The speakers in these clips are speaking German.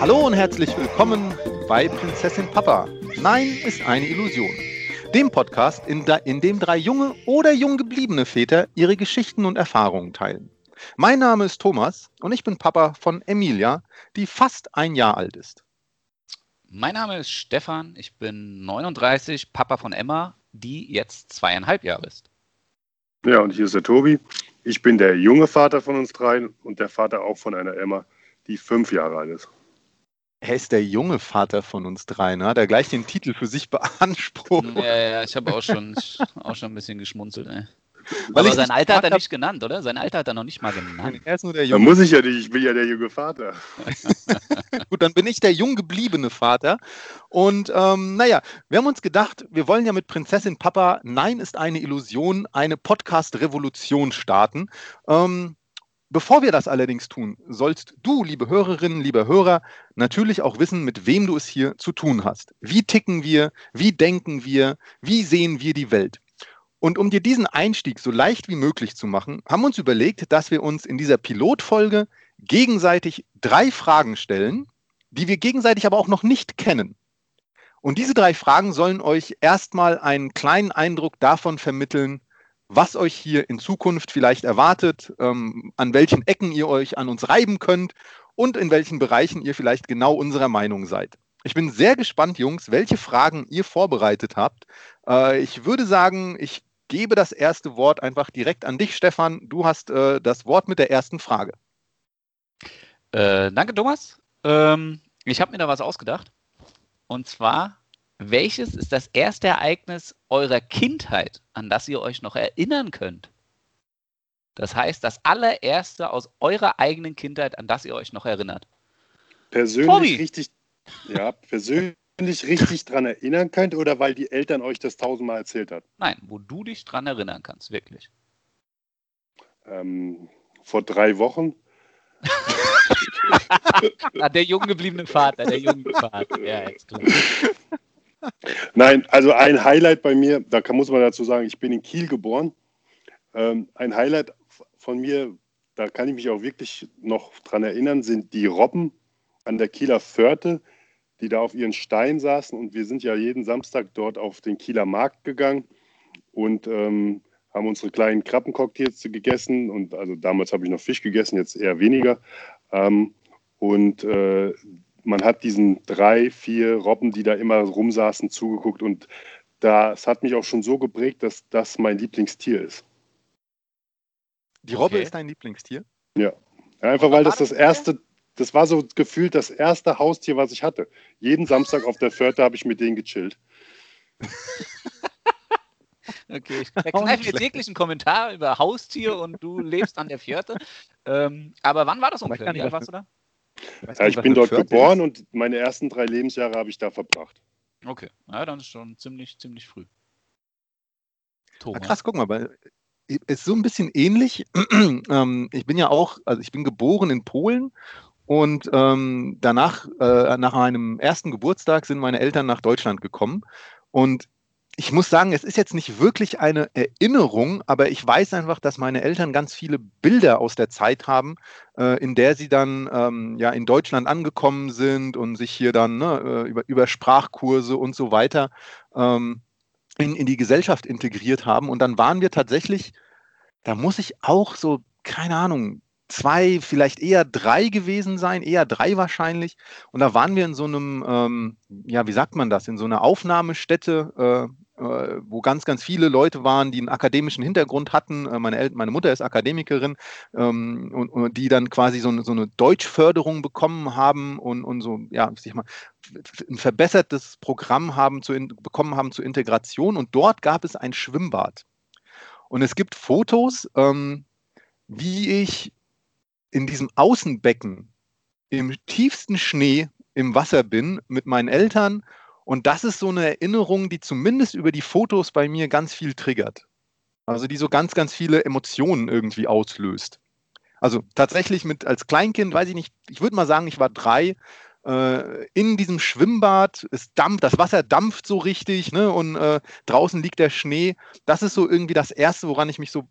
Hallo und herzlich willkommen bei Prinzessin Papa. Nein ist eine Illusion. Dem Podcast, in, in, dem drei junge oder jung gebliebene Väter ihre Geschichten und Erfahrungen teilen. Mein Name ist Thomas und ich bin Papa von Emilia, die fast ein Jahr alt ist. Mein Name ist Stefan, ich bin 39, Papa von Emma, die jetzt zweieinhalb Jahre ist. Ja, und hier ist der Tobi. Ich bin der junge Vater von uns dreien und der Vater auch von einer Emma, die fünf Jahre alt ist. Er ist der junge Vater von uns dreien, ne? der gleich den Titel für sich beansprucht. Ja, ja, ich habe auch schon, auch schon ein bisschen geschmunzelt. Ey. Weil Aber sein Alter hat er nicht genannt, oder? Sein Alter hat er noch nicht mal genannt. Er ist nur der junge. Da muss ich ja nicht, ich bin ja der junge Vater. Gut, dann bin ich der jung gebliebene Vater. Und ähm, naja, wir haben uns gedacht, wir wollen ja mit Prinzessin Papa Nein ist eine Illusion, eine Podcast-Revolution starten. Ähm, Bevor wir das allerdings tun, sollst du, liebe Hörerinnen, liebe Hörer, natürlich auch wissen, mit wem du es hier zu tun hast. Wie ticken wir? Wie denken wir? Wie sehen wir die Welt? Und um dir diesen Einstieg so leicht wie möglich zu machen, haben wir uns überlegt, dass wir uns in dieser Pilotfolge gegenseitig drei Fragen stellen, die wir gegenseitig aber auch noch nicht kennen. Und diese drei Fragen sollen euch erstmal einen kleinen Eindruck davon vermitteln, was euch hier in Zukunft vielleicht erwartet, ähm, an welchen Ecken ihr euch an uns reiben könnt und in welchen Bereichen ihr vielleicht genau unserer Meinung seid. Ich bin sehr gespannt, Jungs, welche Fragen ihr vorbereitet habt. Äh, ich würde sagen, ich gebe das erste Wort einfach direkt an dich, Stefan. Du hast äh, das Wort mit der ersten Frage. Äh, danke, Thomas. Ähm, ich habe mir da was ausgedacht. Und zwar welches ist das erste Ereignis eurer Kindheit, an das ihr euch noch erinnern könnt? Das heißt, das allererste aus eurer eigenen Kindheit, an das ihr euch noch erinnert. Persönlich Tommy. richtig, ja, persönlich richtig dran erinnern könnt oder weil die Eltern euch das tausendmal erzählt hat? Nein, wo du dich dran erinnern kannst, wirklich. Ähm, vor drei Wochen. der jung gebliebene Vater, der junge Vater, ja, jetzt klar. Nein, also ein Highlight bei mir, da kann, muss man dazu sagen, ich bin in Kiel geboren. Ähm, ein Highlight von mir, da kann ich mich auch wirklich noch dran erinnern, sind die Robben an der Kieler Förte, die da auf ihren Stein saßen. Und wir sind ja jeden Samstag dort auf den Kieler Markt gegangen und ähm, haben unsere kleinen Krabbencocktails gegessen. Und also damals habe ich noch Fisch gegessen, jetzt eher weniger. Ähm, und äh, man hat diesen drei, vier Robben, die da immer rumsaßen, zugeguckt und das hat mich auch schon so geprägt, dass das mein Lieblingstier ist. Die Robbe okay. ist dein Lieblingstier? Ja. Einfach weil das das erste, das war so gefühlt das erste Haustier, was ich hatte. Jeden Samstag auf der Förde habe ich mit denen gechillt. Okay, ich verkneife jetzt jeglichen Kommentar über Haustier und du lebst an der Fjörte. Ähm, aber wann war das ungefähr? Wie alt warst du da? Ja, ich bin dort geboren ist. und meine ersten drei Lebensjahre habe ich da verbracht. Okay, ja, dann ist schon ziemlich, ziemlich früh. Thomas. Ah, krass, guck mal, weil ist so ein bisschen ähnlich. ähm, ich bin ja auch, also ich bin geboren in Polen und ähm, danach, äh, nach meinem ersten Geburtstag, sind meine Eltern nach Deutschland gekommen. Und ich muss sagen, es ist jetzt nicht wirklich eine Erinnerung, aber ich weiß einfach, dass meine Eltern ganz viele Bilder aus der Zeit haben, äh, in der sie dann ähm, ja in Deutschland angekommen sind und sich hier dann ne, äh, über, über Sprachkurse und so weiter ähm, in, in die Gesellschaft integriert haben. Und dann waren wir tatsächlich, da muss ich auch so, keine Ahnung, zwei, vielleicht eher drei gewesen sein, eher drei wahrscheinlich. Und da waren wir in so einem, ähm, ja, wie sagt man das, in so einer Aufnahmestätte äh, wo ganz, ganz viele Leute waren, die einen akademischen Hintergrund hatten. Äh, meine, El meine Mutter ist Akademikerin ähm, und, und, die dann quasi so eine, so eine Deutschförderung bekommen haben und, und so, ja, ich mal, ein verbessertes Programm haben zu, bekommen haben zur Integration. Und dort gab es ein Schwimmbad. Und es gibt Fotos, ähm, wie ich in diesem Außenbecken im tiefsten Schnee im Wasser bin mit meinen Eltern. Und das ist so eine Erinnerung, die zumindest über die Fotos bei mir ganz viel triggert. Also die so ganz, ganz viele Emotionen irgendwie auslöst. Also tatsächlich mit als Kleinkind, weiß ich nicht, ich würde mal sagen, ich war drei, äh, in diesem Schwimmbad, es dampft, das Wasser dampft so richtig, ne, und äh, draußen liegt der Schnee. Das ist so irgendwie das Erste, woran ich mich so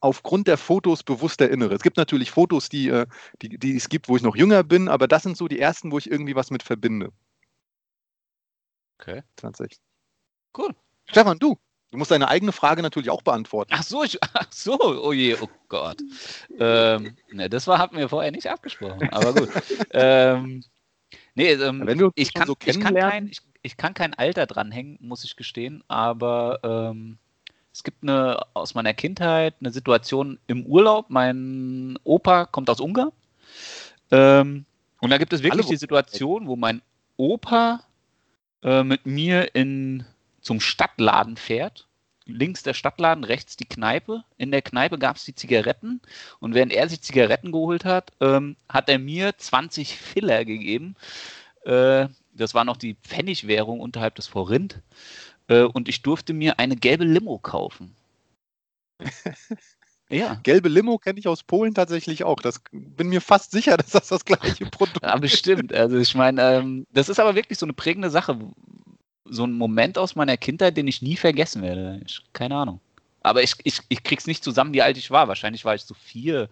aufgrund der Fotos bewusst erinnere. Es gibt natürlich Fotos, die, äh, die, die es gibt, wo ich noch jünger bin, aber das sind so die ersten, wo ich irgendwie was mit verbinde. Okay. Tatsächlich. Cool. Stefan, du. Du musst deine eigene Frage natürlich auch beantworten. Ach so, ich, ach so, oh je, oh Gott. ähm, ne, das war, hatten wir vorher nicht abgesprochen, aber gut. ähm, nee, ähm, Wenn wir ich, kann, so ich, kann kein, ich, ich, kann kein Alter dranhängen, muss ich gestehen, aber ähm, es gibt eine aus meiner Kindheit eine Situation im Urlaub. Mein Opa kommt aus Ungarn. Ähm, und da gibt es wirklich Alle, die Situation, wo mein Opa äh, mit mir in, zum Stadtladen fährt. Links der Stadtladen, rechts die Kneipe. In der Kneipe gab es die Zigaretten. Und während er sich Zigaretten geholt hat, ähm, hat er mir 20 Filler gegeben. Äh, das war noch die Pfennigwährung unterhalb des Forint äh, und ich durfte mir eine gelbe Limo kaufen. Ja. Gelbe Limo kenne ich aus Polen tatsächlich auch. Das bin mir fast sicher, dass das das gleiche Produkt ist. Ja, bestimmt. Also ich meine, ähm, das ist aber wirklich so eine prägende Sache. So ein Moment aus meiner Kindheit, den ich nie vergessen werde. Ich, keine Ahnung. Aber ich, ich, ich krieg's nicht zusammen, wie alt ich war. Wahrscheinlich war ich so vier,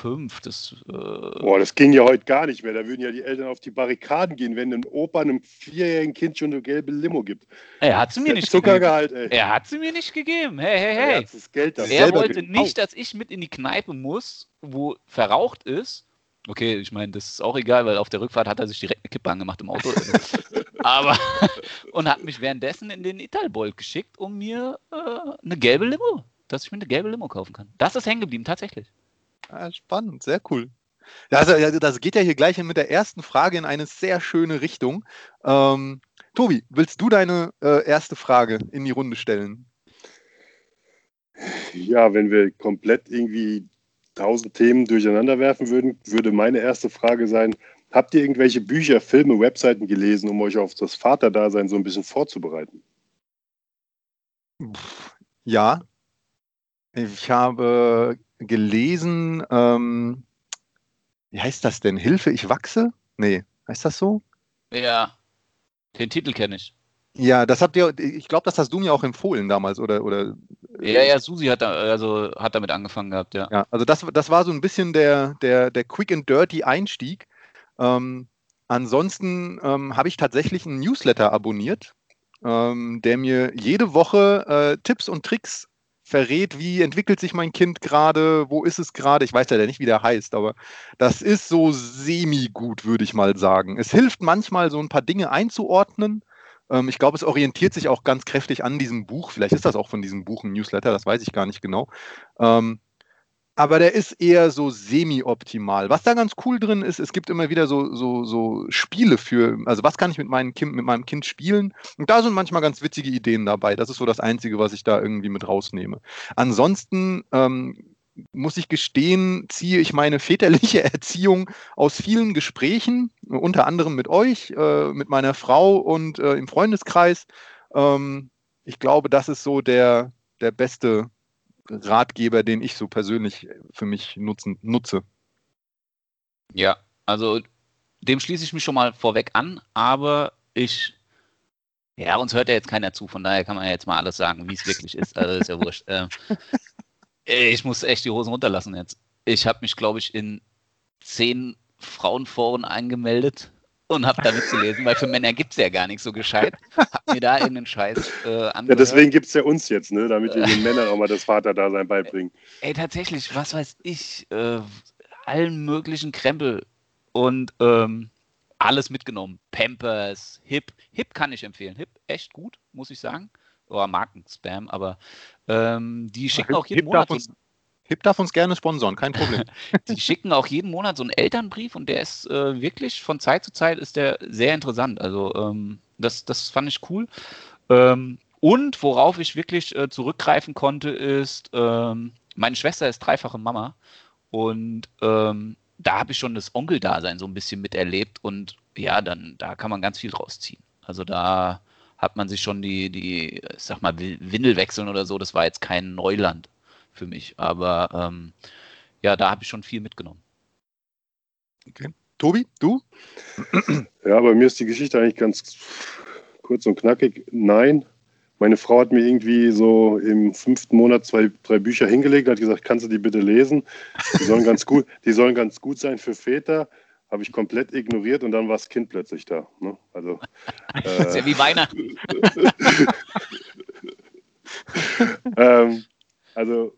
fünf. Das, äh Boah, das ging ja heute gar nicht mehr. Da würden ja die Eltern auf die Barrikaden gehen, wenn ein Opa einem vierjährigen Kind schon eine gelbe Limo gibt. Er hat sie mir nicht Zuckergehalt, gegeben. Ey. Er hat sie mir nicht gegeben. Hey, hey, hey. Er, das Geld er wollte nicht, dass ich mit in die Kneipe muss, wo verraucht ist. Okay, ich meine, das ist auch egal, weil auf der Rückfahrt hat er sich direkt eine Kippe angemacht im Auto. Aber und hat mich währenddessen in den Italbold geschickt, um mir äh, eine gelbe Limo, dass ich mir eine gelbe Limo kaufen kann. Das ist hängen geblieben, tatsächlich. Ah, spannend, sehr cool. Also, das geht ja hier gleich mit der ersten Frage in eine sehr schöne Richtung. Ähm, Tobi, willst du deine äh, erste Frage in die Runde stellen? Ja, wenn wir komplett irgendwie tausend Themen durcheinander werfen würden, würde meine erste Frage sein: Habt ihr irgendwelche Bücher, Filme, Webseiten gelesen, um euch auf das Vaterdasein so ein bisschen vorzubereiten? Ja. Ich habe gelesen, ähm, wie heißt das denn? Hilfe, ich wachse? Nee, heißt das so? Ja, den Titel kenne ich. Ja, das habt ihr, ich glaube, das hast du mir auch empfohlen damals, oder? oder ja, ja, Susi hat, da, also, hat damit angefangen gehabt, ja. Ja, also das, das war so ein bisschen der, der, der Quick and Dirty Einstieg. Ähm, ansonsten ähm, habe ich tatsächlich einen Newsletter abonniert, ähm, der mir jede Woche äh, Tipps und Tricks verrät, wie entwickelt sich mein Kind gerade, wo ist es gerade. Ich weiß ja nicht, wie der heißt, aber das ist so semi-gut, würde ich mal sagen. Es hilft manchmal, so ein paar Dinge einzuordnen. Ähm, ich glaube, es orientiert sich auch ganz kräftig an diesem Buch. Vielleicht ist das auch von diesem Buch ein Newsletter, das weiß ich gar nicht genau. Ähm, aber der ist eher so semi-optimal. Was da ganz cool drin ist, es gibt immer wieder so, so, so Spiele für, also was kann ich mit, meinem kind, mit meinem Kind spielen? Und da sind manchmal ganz witzige Ideen dabei. Das ist so das Einzige, was ich da irgendwie mit rausnehme. Ansonsten ähm, muss ich gestehen, ziehe ich meine väterliche Erziehung aus vielen Gesprächen, unter anderem mit euch, äh, mit meiner Frau und äh, im Freundeskreis. Ähm, ich glaube, das ist so der, der beste Ratgeber, den ich so persönlich für mich nutzen, nutze. Ja, also dem schließe ich mich schon mal vorweg an, aber ich, ja, uns hört ja jetzt keiner zu, von daher kann man ja jetzt mal alles sagen, wie es wirklich ist. Also ist ja wurscht. Ähm, ich muss echt die Hosen runterlassen jetzt. Ich habe mich, glaube ich, in zehn Frauenforen eingemeldet und habe da mitgelesen, weil für Männer gibt es ja gar nicht so gescheit. Hab mir da irgendeinen Scheiß äh, angehört. Ja, deswegen gibt es ja uns jetzt, ne? damit wir den Männern auch mal das Vaterdasein beibringen. Ey, tatsächlich, was weiß ich, äh, allen möglichen Krempel und ähm, alles mitgenommen. Pampers, Hip. Hip kann ich empfehlen. Hip, echt gut, muss ich sagen. oder Markenspam, aber ähm, die schicken auch jeden Hip Monat uns- Hip darf uns gerne sponsoren, kein Problem. die schicken auch jeden Monat so einen Elternbrief und der ist äh, wirklich von Zeit zu Zeit ist der sehr interessant. Also ähm, das, das fand ich cool. Ähm, und worauf ich wirklich äh, zurückgreifen konnte, ist, ähm, meine Schwester ist dreifache Mama und ähm, da habe ich schon das Onkeldasein so ein bisschen miterlebt und ja, dann da kann man ganz viel draus ziehen. Also da hat man sich schon die, die, ich sag mal, Wi- Windel wechseln oder so, das war jetzt kein Neuland für mich. Aber ähm, ja, da habe ich schon viel mitgenommen. Tobi, du? Ja, bei mir ist die Geschichte eigentlich ganz kurz und knackig. Nein, meine Frau hat mir irgendwie so im fünften Monat zwei, drei Bücher hingelegt und hat gesagt, kannst du die bitte lesen? Die sollen ganz gut, die sollen ganz gut sein für Väter. Habe ich komplett ignoriert und dann war das Kind plötzlich da. Ne? Also, Das ist ja äh, wie Weihnachten. ähm, also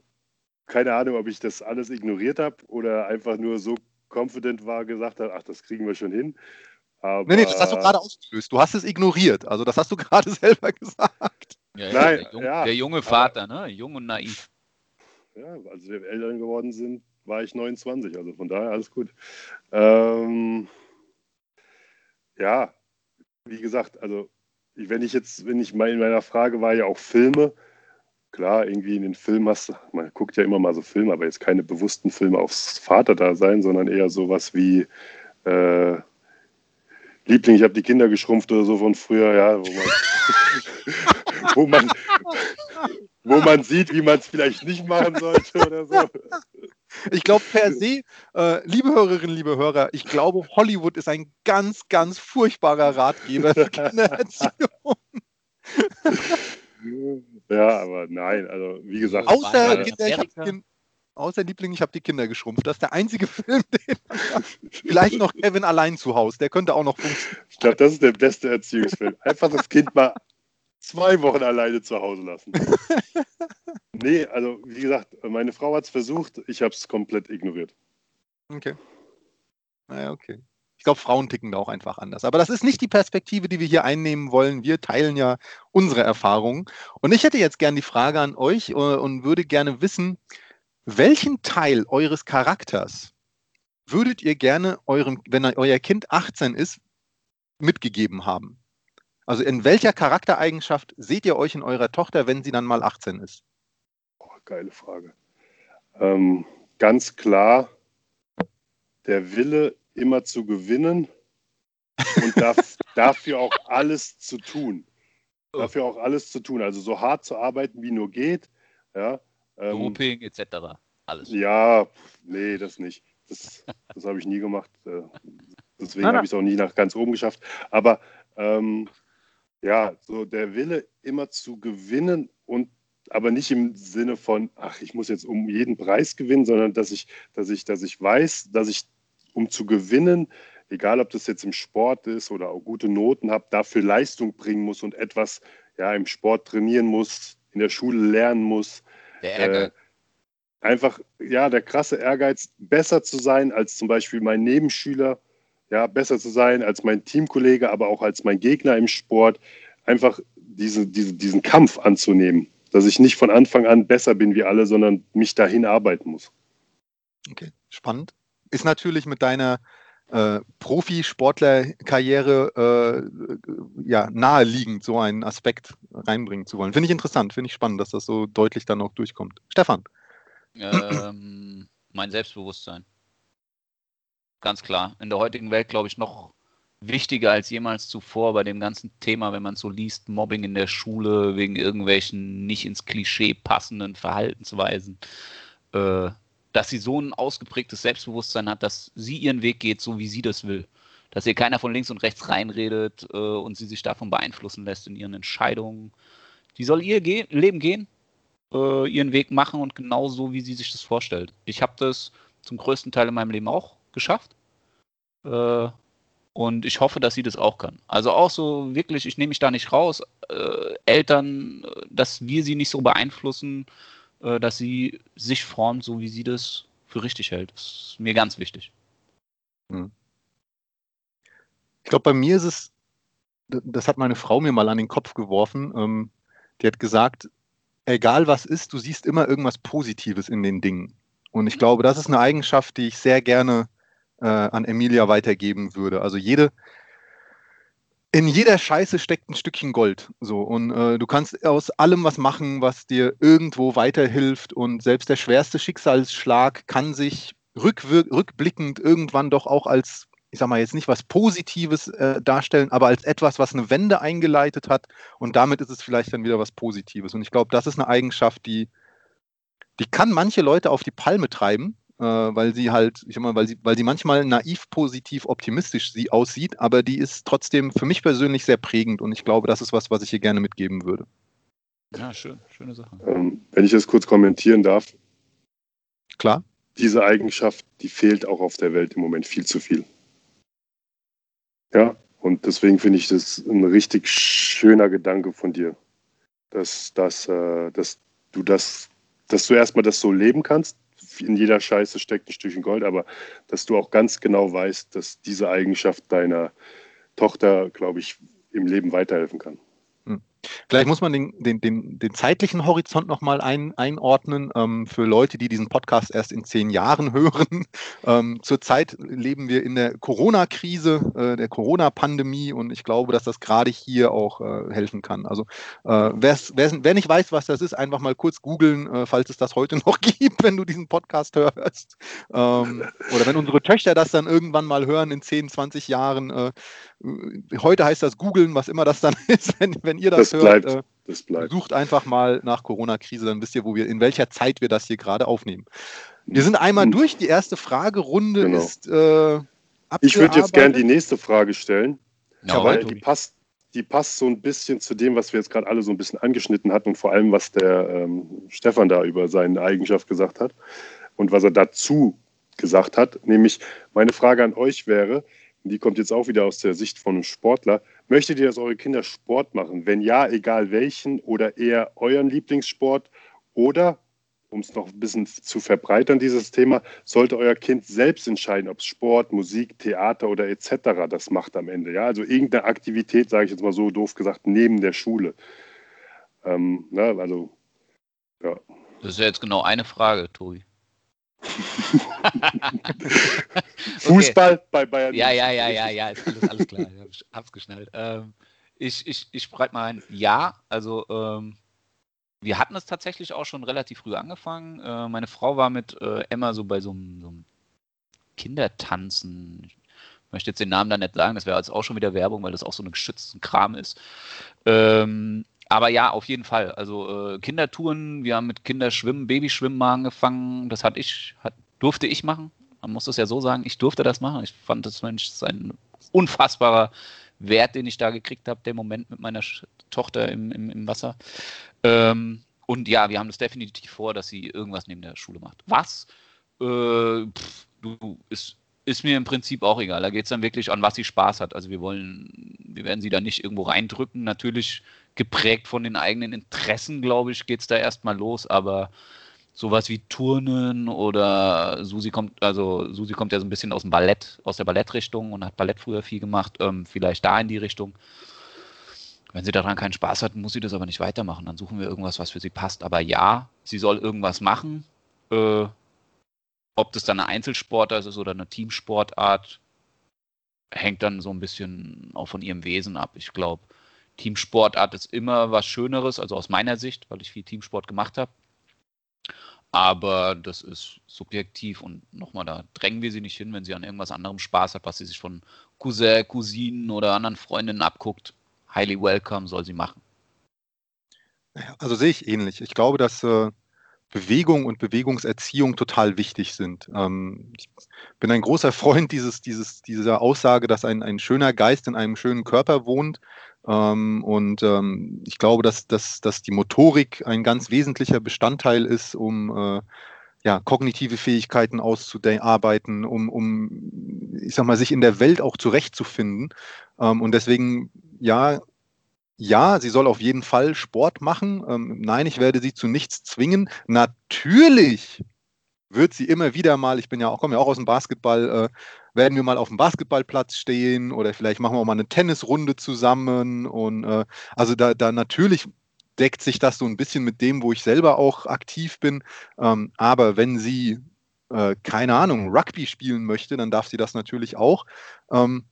keine Ahnung, ob ich das alles ignoriert habe oder einfach nur so confident war, gesagt habe, ach, das kriegen wir schon hin. Aber, Nee, nee, das hast du gerade ausgelöst. Du hast es ignoriert. Also das hast du gerade selber gesagt. Ja, ja, Nein, der, Jung, ja, der junge Vater, ne? Jung und naiv. Ja, als wir Eltern geworden sind, war ich 29, also von daher alles gut. Ähm, ja, wie gesagt, also wenn ich jetzt, wenn ich mal in meiner Frage war ja auch Filme, klar, irgendwie in den Filmen hast du, man guckt ja immer mal so Filme, aber jetzt keine bewussten Filme aufs Vaterdasein, sondern eher sowas wie äh, Liebling, ich habe die Kinder geschrumpft oder so von früher, ja, wo man, wo man, wo man sieht, wie man es vielleicht nicht machen sollte oder so. Ich glaube per se, äh, liebe Hörerinnen, liebe Hörer, ich glaube, Hollywood ist ein ganz, ganz furchtbarer Ratgeber für Kindererziehung. Ja, aber nein, also wie gesagt, Außer, Kinder, ich hab kind, außer Liebling, ich habe die Kinder geschrumpft. Das ist der einzige Film, den vielleicht noch Kevin allein zu Hause. Der könnte auch noch funktionieren. ich glaube, das ist der beste Erziehungsfilm. Einfach das Kind mal zwei Wochen alleine zu Hause lassen. Nee, also wie gesagt, meine Frau hat es versucht, ich habe es komplett ignoriert. Okay. Naja, okay. Ich glaube, Frauen ticken da auch einfach anders. Aber das ist nicht die Perspektive, die wir hier einnehmen wollen. Wir teilen ja unsere Erfahrungen. Und ich hätte jetzt gerne die Frage an euch äh, und würde gerne wissen, welchen Teil eures Charakters würdet ihr gerne eurem, wenn euer Kind 18 ist, mitgegeben haben? Also in welcher Charaktereigenschaft seht ihr euch in eurer Tochter, wenn sie dann mal 18 ist? Boah, geile Frage. Ähm, ganz klar, der Wille, immer zu gewinnen und darf, dafür auch alles zu tun. Dafür auch alles zu tun. Also so hart zu arbeiten, wie nur geht. Ja, ähm, Doping etc. Alles. ja nee, das nicht. Das, das habe ich nie gemacht. Äh, Deswegen habe ich es auch nie nach ganz oben geschafft. Aber ähm, ja, so der Wille, immer zu gewinnen und aber nicht im Sinne von, ach, ich muss jetzt um jeden Preis gewinnen, sondern dass ich, dass ich, dass ich weiß, dass ich, um zu gewinnen, egal ob das jetzt im Sport ist oder auch gute Noten habe, dafür Leistung bringen muss und etwas ja, im Sport trainieren muss, in der Schule lernen muss. Der Äh, Ehrgeiz. einfach, ja, der krasse Ehrgeiz, besser zu sein als zum Beispiel mein Nebenschüler, ja, besser zu sein als mein Teamkollege, aber auch als mein Gegner im Sport. Einfach diese, diese, diesen Kampf anzunehmen, dass ich nicht von Anfang an besser bin wie alle, sondern mich dahin arbeiten muss. Okay, spannend. Ist natürlich mit deiner äh, Profisportlerkarriere äh, ja, naheliegend, so einen Aspekt reinbringen zu wollen. Finde ich interessant, finde ich spannend, dass das so deutlich dann auch durchkommt. Stefan, Ähm, mein Selbstbewusstsein. Ganz klar. In der heutigen Welt, glaube ich, noch wichtiger als jemals zuvor bei dem ganzen Thema, wenn man so liest, Mobbing in der Schule wegen irgendwelchen nicht ins Klischee passenden Verhaltensweisen, äh, dass sie so ein ausgeprägtes Selbstbewusstsein hat, dass sie ihren Weg geht, so wie sie das will. Dass ihr keiner von links und rechts reinredet äh, und sie sich davon beeinflussen lässt in ihren Entscheidungen. Die soll ihr ge Leben gehen, äh, ihren Weg machen und genau so, wie sie sich das vorstellt. Ich habe das zum größten Teil in meinem Leben auch geschafft. Äh, und ich hoffe, dass sie das auch kann. Also auch so wirklich, ich nehme mich da nicht raus. Äh, Eltern, äh, dass wir sie nicht so beeinflussen, äh, dass sie sich formt, so wie sie das für richtig hält. Das ist mir ganz wichtig. ich glaube, bei mir ist es, das hat meine Frau mir mal an den Kopf geworfen, ähm, die hat gesagt, egal was ist, du siehst immer irgendwas Positives in den Dingen. Und ich glaube, das ist eine Eigenschaft, die ich sehr gerne äh, an Emilia weitergeben würde. Also jede, in jeder Scheiße steckt ein Stückchen Gold. So und äh, du kannst aus allem was machen, was dir irgendwo weiterhilft. Und selbst der schwerste Schicksalsschlag kann sich rückblickend irgendwann doch auch als, ich sag mal jetzt nicht was Positives äh, darstellen, aber als etwas, was eine Wende eingeleitet hat. Und damit ist es vielleicht dann wieder was Positives. Und ich glaube, das ist eine Eigenschaft, die, die kann manche Leute auf die Palme treiben weil sie halt, ich sag mal, weil sie, weil sie manchmal naiv, positiv, optimistisch sie aussieht, aber die ist trotzdem für mich persönlich sehr prägend und ich glaube, das ist was, was ich ihr gerne mitgeben würde. Ja, schön, schöne Sache. Ähm, wenn ich das kurz kommentieren darf. Klar. Diese Eigenschaft, die fehlt auch auf der Welt im Moment viel zu viel. Ja, und deswegen finde ich das ein richtig schöner Gedanke von dir, dass, dass, äh, dass du das, dass du erstmal das so leben kannst, in jeder Scheiße steckt ein Stückchen Gold, aber dass du auch ganz genau weißt, dass diese Eigenschaft deiner Tochter, glaube ich, im Leben weiterhelfen kann. Vielleicht muss man den, den, den, den zeitlichen Horizont nochmal ein, einordnen ähm, für Leute, die diesen Podcast erst in zehn Jahren hören. Ähm, zurzeit leben wir in der Corona-Krise, äh, der Corona-Pandemie und ich glaube, dass das gerade hier auch äh, helfen kann. Also äh, wer nicht weiß, was das ist, einfach mal kurz googeln, äh, falls es das heute noch gibt, wenn du diesen Podcast hörst. Ähm, oder wenn unsere Töchter das dann irgendwann mal hören in 10, 20 Jahren. Äh, heute heißt das googeln, was immer das dann ist, wenn, wenn ihr das, das hört. Bleibt, äh, das bleibt. Sucht einfach mal nach Corona-Krise, dann wisst ihr, wo wir, in welcher Zeit wir das hier gerade aufnehmen. Wir sind einmal hm. durch. Die erste Fragerunde genau. ist äh, Ich würde jetzt gerne die nächste Frage stellen, ja, weil die passt, die passt so ein bisschen zu dem, was wir jetzt gerade alle so ein bisschen angeschnitten hatten und vor allem, was der ähm, Stefan da über seine Eigenschaft gesagt hat und was er dazu gesagt hat. Nämlich, meine Frage an euch wäre, die kommt jetzt auch wieder aus der Sicht von einem Sportler. Möchtet ihr, dass eure Kinder Sport machen? Wenn ja, egal welchen oder eher euren Lieblingssport? Oder, um es noch ein bisschen zu verbreitern, dieses Thema, sollte euer Kind selbst entscheiden, ob es Sport, Musik, Theater oder etc. das macht am Ende? Ja, also irgendeine Aktivität, sage ich jetzt mal so doof gesagt, neben der Schule. Ähm, na, ne, also, ja. Das ist ja jetzt genau eine Frage, Tobi. Fußball okay. bei Bayern. Ja, ja, ja, ja, ja, ist alles, alles klar. Ich hab's geschnallt. Ähm, ich ich, ich spreche mal ein Ja. Also, ähm, wir hatten es tatsächlich auch schon relativ früh angefangen. Äh, meine Frau war mit äh, Emma so bei so einem, so einem Kindertanzen. Ich möchte jetzt den Namen da nicht sagen, das wäre jetzt auch schon wieder Werbung, weil das auch so ein geschützten Kram ist. Ähm, aber ja, auf jeden Fall. Also äh, Kindertouren, wir haben mit Kinderschwimmen, Babyschwimmen mal angefangen. Das hat ich, hat, durfte ich machen. Man muss es ja so sagen, ich durfte das machen. Ich fand das Mensch ein unfassbarer Wert, den ich da gekriegt habe, der Moment mit meiner Tochter im, im, im Wasser. Ähm, und ja, wir haben das definitiv vor, dass sie irgendwas neben der Schule macht. Was? Äh, pff, du, ist, ist mir im Prinzip auch egal. Da geht es dann wirklich an, was sie Spaß hat. Also wir wollen, wir werden sie da nicht irgendwo reindrücken. Natürlich geprägt von den eigenen Interessen, glaube ich, geht es da erstmal los, aber sowas wie Turnen oder Susi kommt, also Susi kommt ja so ein bisschen aus dem Ballett, aus der Ballettrichtung und hat Ballett früher viel gemacht, ähm, vielleicht da in die Richtung. Wenn sie daran keinen Spaß hat, muss sie das aber nicht weitermachen. Dann suchen wir irgendwas, was für sie passt. Aber ja, sie soll irgendwas machen. Äh, ob das dann eine Einzelsportart ist oder eine Teamsportart, hängt dann so ein bisschen auch von ihrem Wesen ab. Ich glaube, Teamsportart ist immer was Schöneres, also aus meiner Sicht, weil ich viel Teamsport gemacht habe. Aber das ist subjektiv und nochmal, da drängen wir sie nicht hin, wenn sie an irgendwas anderem Spaß hat, was sie sich von Cousin, Cousinen oder anderen Freundinnen abguckt. Highly welcome, soll sie machen. Also sehe ich ähnlich. Ich glaube, dass äh, Bewegung und Bewegungserziehung total wichtig sind. Ähm, ich bin ein großer Freund dieses, dieses, dieser Aussage, dass ein, ein schöner Geist in einem schönen Körper wohnt. Ähm, und ähm, ich glaube, dass, dass, dass die Motorik ein ganz wesentlicher Bestandteil ist, um äh, ja, kognitive Fähigkeiten auszuarbeiten, um, um, ich sag mal, sich in der Welt auch zurechtzufinden. Ähm, und deswegen, ja, ja, sie soll auf jeden Fall Sport machen. Ähm, nein, ich werde sie zu nichts zwingen. Natürlich wird sie immer wieder mal, ich bin ja auch, komme ja auch aus dem Basketball, äh, werden wir mal auf dem Basketballplatz stehen oder vielleicht machen wir auch mal eine Tennisrunde zusammen. Und äh, also da, da natürlich deckt sich das so ein bisschen mit dem, wo ich selber auch aktiv bin. Ähm, aber wenn sie, äh, keine Ahnung, Rugby spielen möchte, dann darf sie das natürlich auch. Ähm,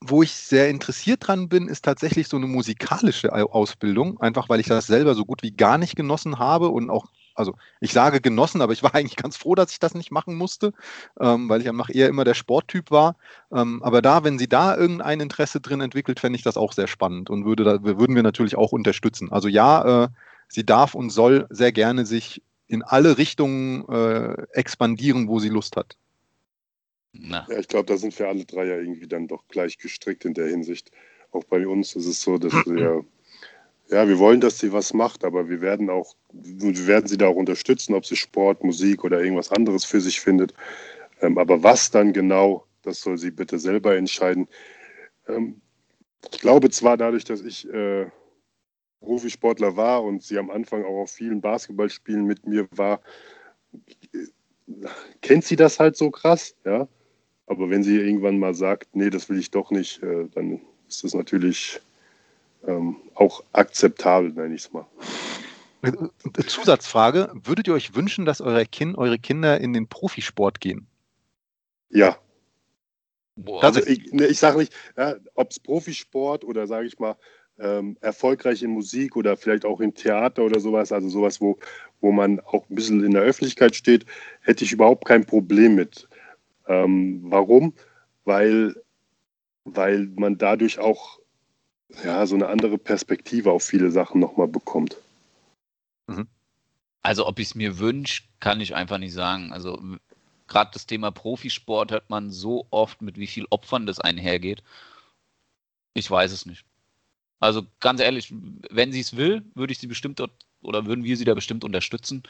wo ich sehr interessiert dran bin, ist tatsächlich so eine musikalische Ausbildung, einfach weil ich das selber so gut wie gar nicht genossen habe und auch, also ich sage genossen, aber ich war eigentlich ganz froh, dass ich das nicht machen musste, ähm, weil ich einfach eher immer der Sporttyp war. Ähm, aber da, wenn sie da irgendein Interesse drin entwickelt, fände ich das auch sehr spannend und würde da, würden wir natürlich auch unterstützen. Also ja, äh, sie darf und soll sehr gerne sich in alle Richtungen äh, expandieren, wo sie Lust hat. Na. Ja, ich glaube, da sind wir alle drei ja irgendwie dann doch gleich gestrickt in der Hinsicht. Auch bei uns ist es so, dass wir, ja, wir wollen, dass sie was macht, aber wir werden auch, wir werden sie da auch unterstützen, ob sie Sport, Musik oder irgendwas anderes für sich findet. Ähm, aber was dann genau, das soll sie bitte selber entscheiden. Ähm, ich glaube zwar dadurch, dass ich äh, Profisportler war und sie am Anfang auch auf vielen Basketballspielen mit mir war, kennt sie das halt so krass, ja. Aber wenn sie irgendwann mal sagt, nee, das will ich doch nicht, äh, dann ist das natürlich ähm, auch akzeptabel, nenne ich es mal. Äh, Zusatzfrage: Würdet ihr euch wünschen, dass eure, kind, eure Kinder in den Profisport gehen? Ja. Boah, also ich, ne, ich sage nicht, ja, ob es Profisport oder sage ich mal ähm, erfolgreich in Musik oder vielleicht auch im Theater oder sowas, also sowas, wo, wo man auch ein bisschen in der Öffentlichkeit steht, hätte ich überhaupt kein Problem mit. Ähm, warum? Weil, weil man dadurch auch ja, so eine andere Perspektive auf viele Sachen nochmal bekommt. Mhm. Also ob ich es mir wünsche, kann ich einfach nicht sagen. Also gerade das Thema Profisport hört man so oft, mit wie viel Opfern das einhergeht. Ich weiß es nicht. Also ganz ehrlich, wenn sie es will, würde ich sie bestimmt dort oder würden wir sie da bestimmt unterstützen.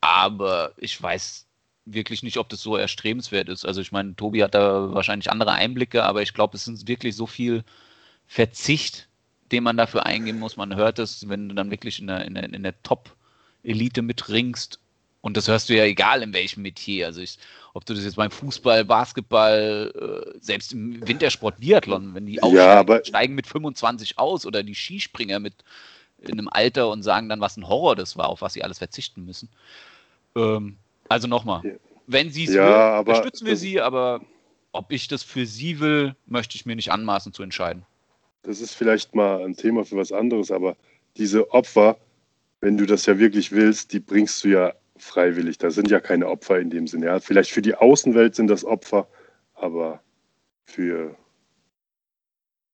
Aber ich weiß wirklich nicht, ob das so erstrebenswert ist. Also ich meine, Tobi hat da wahrscheinlich andere Einblicke, aber ich glaube, es ist wirklich so viel Verzicht, den man dafür eingehen muss. Man hört es, wenn du dann wirklich in der, in der, in der Top-Elite mitringst. Und das hörst du ja egal in welchem Metier. Also ich, ob du das jetzt beim Fußball, Basketball, äh, selbst im Wintersport, Biathlon, wenn die ja, steigen mit 25 aus oder die Skispringer mit in einem Alter und sagen dann, was ein Horror das war, auf was sie alles verzichten müssen. Ähm, also nochmal, wenn sie es ja, will, unterstützen wir sie, aber ob ich das für sie will, möchte ich mir nicht anmaßen zu entscheiden. Das ist vielleicht mal ein Thema für was anderes, aber diese Opfer, wenn du das ja wirklich willst, die bringst du ja freiwillig. Da sind ja keine Opfer in dem Sinne. Ja, vielleicht für die Außenwelt sind das Opfer, aber für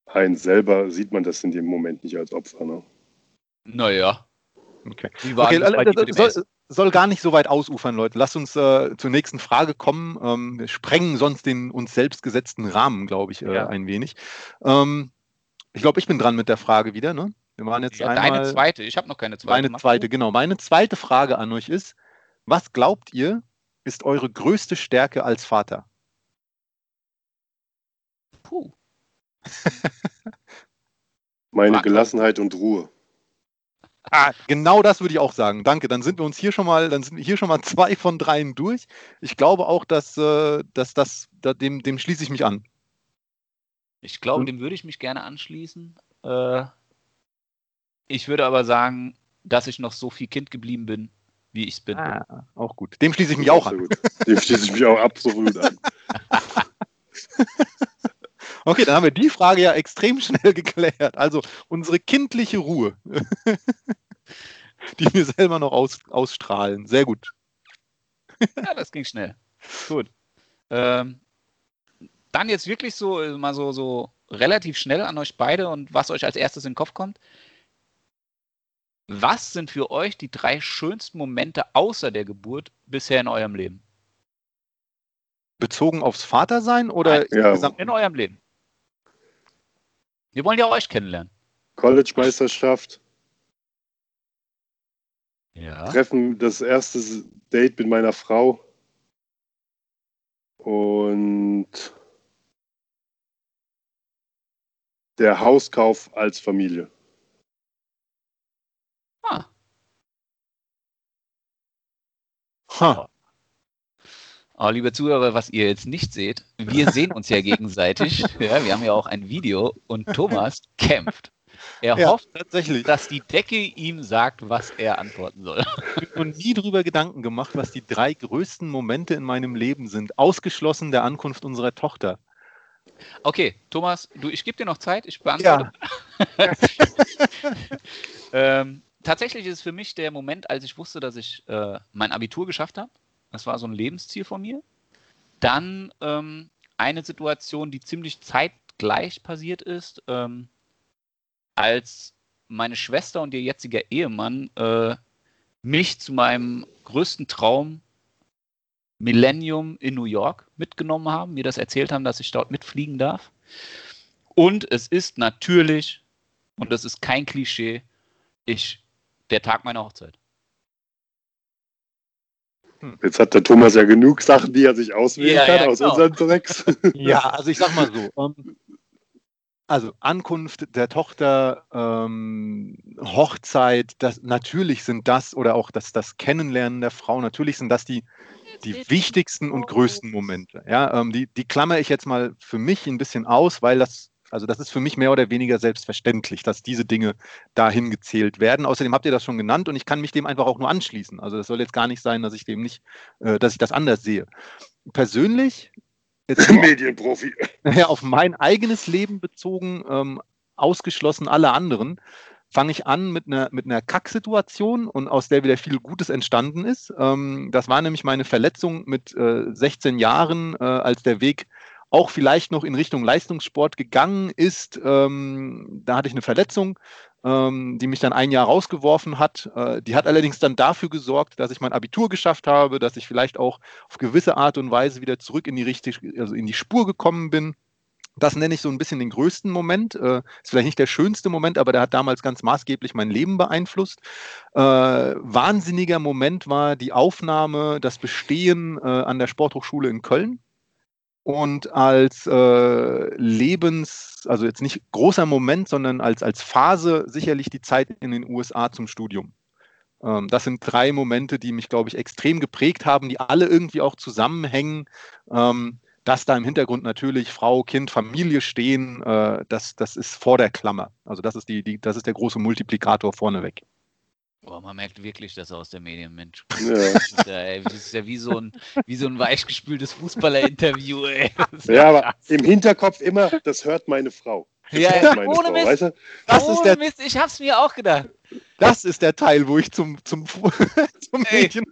einen selber sieht man das in dem Moment nicht als Opfer. Ne? Naja. Okay. okay soll, soll, gar nicht so weit ausufern, Leute. Lasst uns äh, zur nächsten Frage kommen. Ähm, wir sprengen sonst den uns selbst gesetzten Rahmen, glaube ich, äh, ja. ein wenig. Ähm, ich glaube, ich bin dran mit der Frage wieder. Ne? Wir waren jetzt ja, einmal, deine zweite. Ich habe noch keine zweite. Meine zweite, genau. Meine zweite Frage an euch ist: Was glaubt ihr, ist eure größte Stärke als Vater? Puh. Meine Gelassenheit und Ruhe. Ah, genau das würde ich auch sagen. Danke. Dann sind wir uns hier schon mal, dann sind hier schon mal zwei von dreien durch. Ich glaube auch, dass, äh, dass das, dem, dem schließe ich mich an. Ich glaube, hm? dem würde ich mich gerne anschließen. Äh, ich würde aber sagen, dass ich noch so viel Kind geblieben bin, wie ich es bin. Ah, auch gut. Dem schließe ich mich auch an. Dem schließe ich mich auch absolut an. Okay, dann haben wir die Frage ja extrem schnell geklärt. Also unsere kindliche Ruhe, die wir selber noch aus, ausstrahlen. Sehr gut. ja, das ging schnell. Gut. Ähm, dann jetzt wirklich so äh, mal so, so relativ schnell an euch beide und was euch als erstes in den Kopf kommt. Was sind für euch die drei schönsten Momente außer der Geburt bisher in eurem Leben? Bezogen aufs Vatersein oder Nein, ja. in eurem Leben? Wir wollen ja euch kennenlernen. College-Meisterschaft. Ja. Treffen, das erste Date mit meiner Frau. Und der Hauskauf als Familie. Ah. Ha. Oh, liebe Zuhörer, was ihr jetzt nicht seht, wir sehen uns ja gegenseitig. Ja, wir haben ja auch ein Video und Thomas kämpft. Er Ja, hofft, tatsächlich. dass die Decke ihm sagt, was er antworten soll. Ich habe nie drüber Gedanken gemacht, was die drei größten Momente in meinem Leben sind, ausgeschlossen der Ankunft unserer Tochter. Okay, Thomas, du, ich gebe dir noch Zeit. Ich beantworte. ähm, tatsächlich ist es für mich der Moment, als ich wusste, dass ich äh, mein Abitur geschafft habe. Das war so ein Lebensziel von mir. Dann ähm, eine Situation, die ziemlich zeitgleich passiert ist, ähm, als meine Schwester und ihr jetziger Ehemann äh, mich zu meinem größten Traum Millennium in New York mitgenommen haben, mir das erzählt haben, dass ich dort mitfliegen darf. Und es ist natürlich, und das ist kein Klischee, ich, der Tag meiner Hochzeit. Jetzt hat der Thomas ja genug Sachen, die er sich auswählen Ja, kann ja, aus genau. unseren Tracks. Ja, also ich sag mal so. Ähm, also Ankunft der Tochter, ähm, Hochzeit, das, natürlich sind das oder auch das, das Kennenlernen der Frau, natürlich sind das die, die wichtigsten und größten Momente. Ja, ähm, die, die klammer ich jetzt mal für mich ein bisschen aus, weil das, also das ist für mich mehr oder weniger selbstverständlich, dass diese Dinge dahin gezählt werden. Außerdem habt ihr das schon genannt und ich kann mich dem einfach auch nur anschließen. Also das soll jetzt gar nicht sein, dass ich dem nicht, äh, dass ich das anders sehe. Persönlich, jetzt Medienprofi. ja, auf mein eigenes Leben bezogen, ähm, ausgeschlossen alle anderen, fange ich an mit einer, mit einer Kacksituation und aus der wieder viel Gutes entstanden ist. Ähm, das war nämlich meine Verletzung mit äh, 16 Jahren, äh, als der Weg auch vielleicht noch in Richtung Leistungssport gegangen ist. Ähm, da hatte ich eine Verletzung, ähm, die mich dann ein Jahr rausgeworfen hat. Äh, die hat allerdings dann dafür gesorgt, dass ich mein Abitur geschafft habe, dass ich vielleicht auch auf gewisse Art und Weise wieder zurück in die, richtig, also in die Spur gekommen bin. Das nenne ich so ein bisschen den größten Moment. Äh, ist vielleicht nicht der schönste Moment, aber der hat damals ganz maßgeblich mein Leben beeinflusst. Äh, wahnsinniger Moment war die Aufnahme, das Bestehen äh, an der Sporthochschule in Köln. Und als äh, Lebens, also jetzt nicht großer Moment, sondern als, als Phase sicherlich die Zeit in den USA zum Studium. Ähm, das sind drei Momente, die mich, glaube ich, extrem geprägt haben, die alle irgendwie auch zusammenhängen. Ähm, dass da im Hintergrund natürlich Frau, Kind, Familie stehen, äh, das, das ist vor der Klammer. Also das ist, die, die, das ist der große Multiplikator vorneweg. Boah, man merkt wirklich, dass er aus der Medienmensch Ja. Das ist ja, ey, das ist ja wie, so ein, wie so ein weichgespültes Fußballer-Interview. ey. Das ist ja, aber krass. im Hinterkopf immer, das hört meine Frau. Das Ja, hört meine ohne Frau, Mist. weißt du? Das ist Ohne der- Mist, ich hab's mir auch gedacht. Das ist der Teil, wo ich zum, zum, zum. Medien.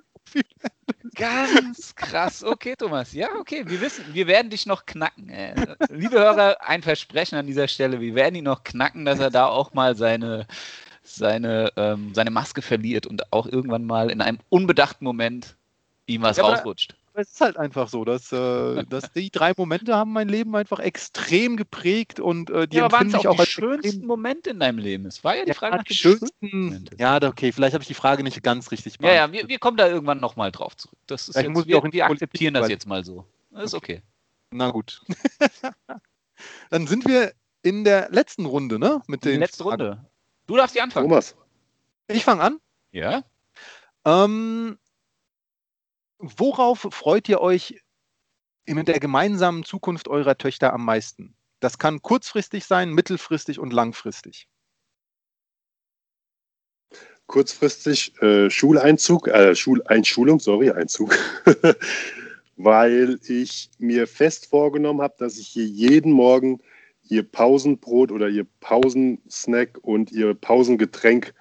Ganz krass. Okay, Thomas. Ja, okay. Wir wissen, wir werden dich noch knacken. Ey. Liebe Hörer, ein Versprechen an dieser Stelle. Wir werden ihn noch knacken, dass er da auch mal seine, seine, ähm, seine Maske verliert und auch irgendwann mal in einem unbedachten Moment ihm was Ja, aber- rausrutscht. Es ist halt einfach so, dass, äh, dass die drei Momente haben mein Leben einfach extrem geprägt und äh, die Ja, aber waren ich auch auch die als schönsten Momente in deinem Leben? Es war ja die Ja, Frage nach den schönsten schönsten. Ja, okay, vielleicht habe ich die Frage nicht ganz richtig Ja, ja, beantwortet. wir, wir kommen da irgendwann nochmal drauf zurück. Das ist Vielleicht muss jetzt, ich wir, auch wir akzeptieren das jetzt mal so. Das ist okay. Na gut. Dann sind wir in der letzten Runde, ne? Mit den letzte Fragen. Runde. Du darfst die anfangen. Thomas, Ich fange an. Ja? Ähm, worauf freut ihr euch mit der gemeinsamen Zukunft eurer Töchter am meisten? Das kann kurzfristig sein, mittelfristig und langfristig. kurzfristig äh, Schuleinzug, äh, Schuleinschulung, sorry, Einzug, weil ich mir fest vorgenommen habe, dass ich hier jeden Morgen ihr Pausenbrot oder ihr Pausensnack und ihr Pausengetränk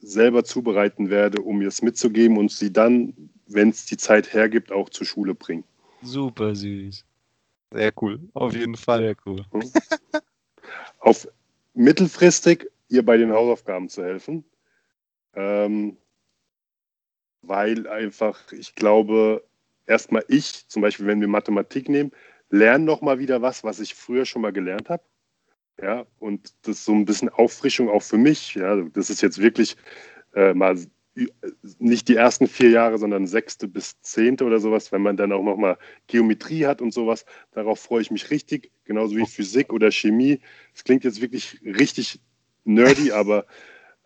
selber zubereiten werde, um ihr es mitzugeben und sie dann, wenn es die Zeit hergibt, auch zur Schule bringen. Super süß. Sehr cool, auf jeden Fall. Sehr cool. Auf mittelfristig ihr bei den Hausaufgaben zu helfen, ähm, weil einfach, ich glaube, erstmal ich, zum Beispiel, wenn wir Mathematik nehmen, lerne noch mal wieder was, was ich früher schon mal gelernt habe. Ja, und das ist so ein bisschen Auffrischung auch für mich. Ja, das ist jetzt wirklich äh, mal nicht die ersten vier Jahre, sondern sechste bis zehnte oder sowas, wenn man dann auch noch mal Geometrie hat und sowas. Darauf freue ich mich richtig, genauso wie Physik oder Chemie. Es klingt jetzt wirklich richtig nerdy, aber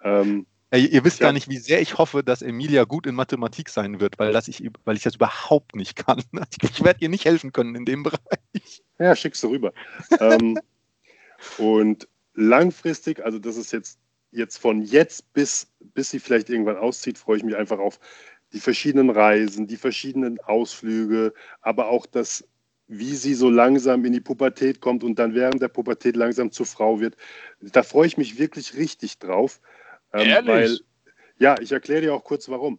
ähm, ihr, ihr wisst Ja. gar nicht, wie sehr ich hoffe, dass Emilia gut in Mathematik sein wird, weil, das ich, weil ich das überhaupt nicht kann. Ich werde ihr nicht helfen können in dem Bereich. Ja, schickst du rüber. ähm, und langfristig, also das ist jetzt, jetzt von jetzt bis, bis sie vielleicht irgendwann auszieht, freue ich mich einfach auf die verschiedenen Reisen, die verschiedenen Ausflüge, aber auch das, wie sie so langsam in die Pubertät kommt und dann während der Pubertät langsam zur Frau wird. Da freue ich mich wirklich richtig drauf. Ähm, Ehrlich? Weil, ja, ich erkläre dir auch kurz warum.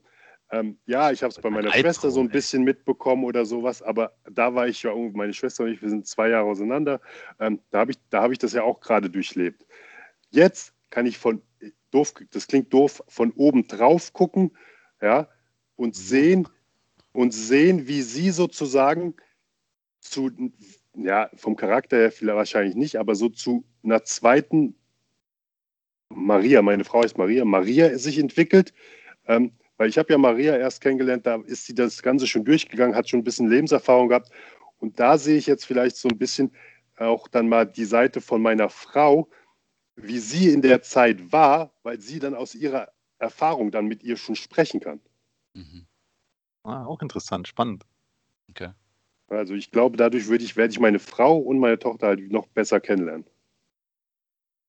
Ähm, ja, ich habe es bei meiner Albtraum, Schwester so ein bisschen ey. mitbekommen oder sowas, aber da war ich ja, meine Schwester und ich, wir sind zwei Jahre auseinander. Ähm, da habe ich, hab ich das ja auch gerade durchlebt. Jetzt kann ich von, doof, das klingt doof, von oben drauf gucken, ja, und sehen, und sehen, wie sie sozusagen zu, ja, vom Charakter her vielleicht wahrscheinlich nicht, aber so zu einer zweiten Maria, meine Frau heißt Maria, Maria sich entwickelt. Ähm, weil ich habe ja Maria erst kennengelernt, da ist sie das Ganze schon durchgegangen, hat schon ein bisschen Lebenserfahrung gehabt. Und da sehe ich jetzt vielleicht so ein bisschen auch dann mal die Seite von meiner Frau, wie sie in der Zeit war, weil sie dann aus ihrer Erfahrung dann mit ihr schon sprechen kann. Mhm. Ah, auch interessant, spannend. Okay. Also ich glaube, dadurch würde ich, werde ich meine Frau und meine Tochter halt noch besser kennenlernen.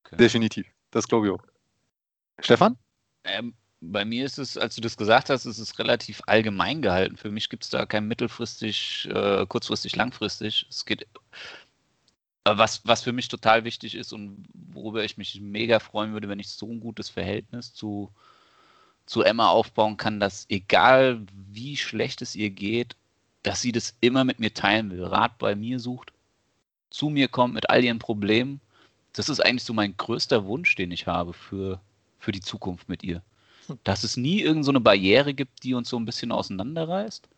Okay. Definitiv, das glaube ich. Stefan? Ähm, bei mir ist es, als du das gesagt hast, ist es relativ allgemein gehalten. Für mich gibt es da kein mittelfristig, äh, kurzfristig, langfristig. Es geht, äh, was, was für mich total wichtig ist und worüber ich mich mega freuen würde, wenn ich so ein gutes Verhältnis zu, zu Emma aufbauen kann, dass egal wie schlecht es ihr geht, dass sie das immer mit mir teilen will, Rat bei mir sucht, zu mir kommt mit all ihren Problemen. Das ist eigentlich so mein größter Wunsch, den ich habe für, für die Zukunft mit ihr dass es nie irgendeine so Barriere gibt, die uns so ein bisschen auseinanderreißt.